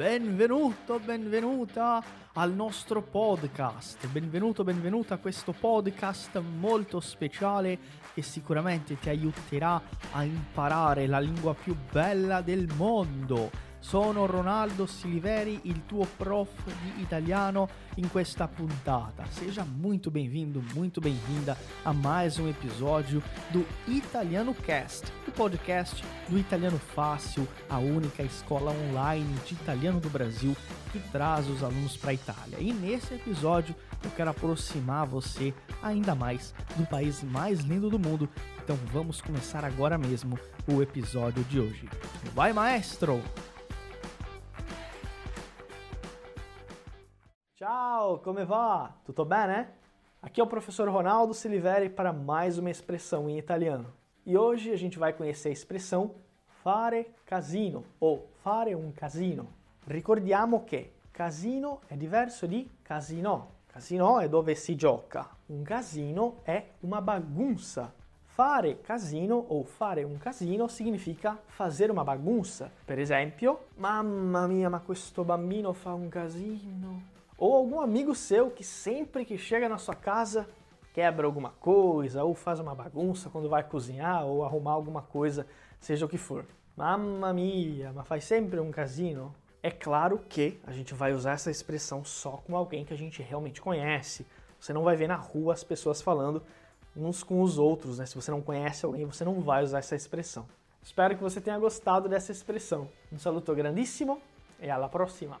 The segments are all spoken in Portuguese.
Benvenuto, benvenuta al nostro podcast. Benvenuto, benvenuta a questo podcast molto speciale che sicuramente ti aiuterà a imparare la lingua più bella del mondo sono Ronaldo Siliveri, il tuo prof di italiano in questa puntata. Seja muito bem-vindo, muito bem-vinda a mais um episódio do Italiano Cast, o podcast do Italiano Fácil, a única escola online de italiano do Brasil que traz os alunos para a Itália. E nesse episódio eu quero aproximar você ainda mais do país mais lindo do mundo. Então vamos começar agora mesmo o episódio de hoje. Vai, maestro! Ciao, come va? Tutto bene? Aqui é o professor Ronaldo Siliveri para mais uma expressão em italiano. E hoje a gente vai conhecer a expressão fare casino ou fare un casino. Ricordiamo che casino è diverso di casino. Casino è dove si gioca, un casino è una bagunça. Fare casino ou fare un casino significa fazer uma bagunça. Per esempio, mamma mia, ma questo bambino fa un casino. Ou algum amigo seu que sempre que chega na sua casa quebra alguma coisa, ou faz uma bagunça quando vai cozinhar, ou arrumar alguma coisa, seja o que for. Mamma mia, mas faz sempre um casino? É claro que a gente vai usar essa expressão só com alguém que a gente realmente conhece. Você não vai ver na rua as pessoas falando uns com os outros, né? Se você não conhece alguém, você não vai usar essa expressão. Espero que você tenha gostado dessa expressão. Um saluto grandissimo e alla prossima!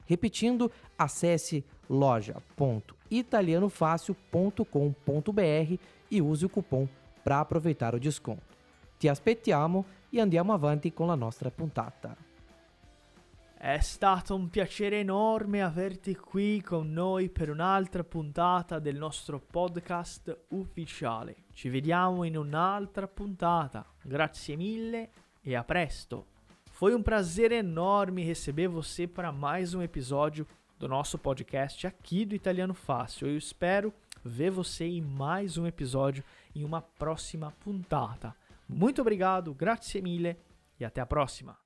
Repetindo, acesse loja.italianofácil.com.br e use o cupom para aproveitar o desconto. Ti aspettiamo e andiamo avanti con la nostra puntata. È stato un piacere enorme averti qui con noi per un'altra puntata del nostro podcast ufficiale. Ci vediamo in un'altra puntata. Grazie mille e a presto. Foi um prazer enorme receber você para mais um episódio do nosso podcast aqui do Italiano Fácil. Eu espero ver você em mais um episódio em uma próxima puntata. Muito obrigado, grazie mille e até a próxima.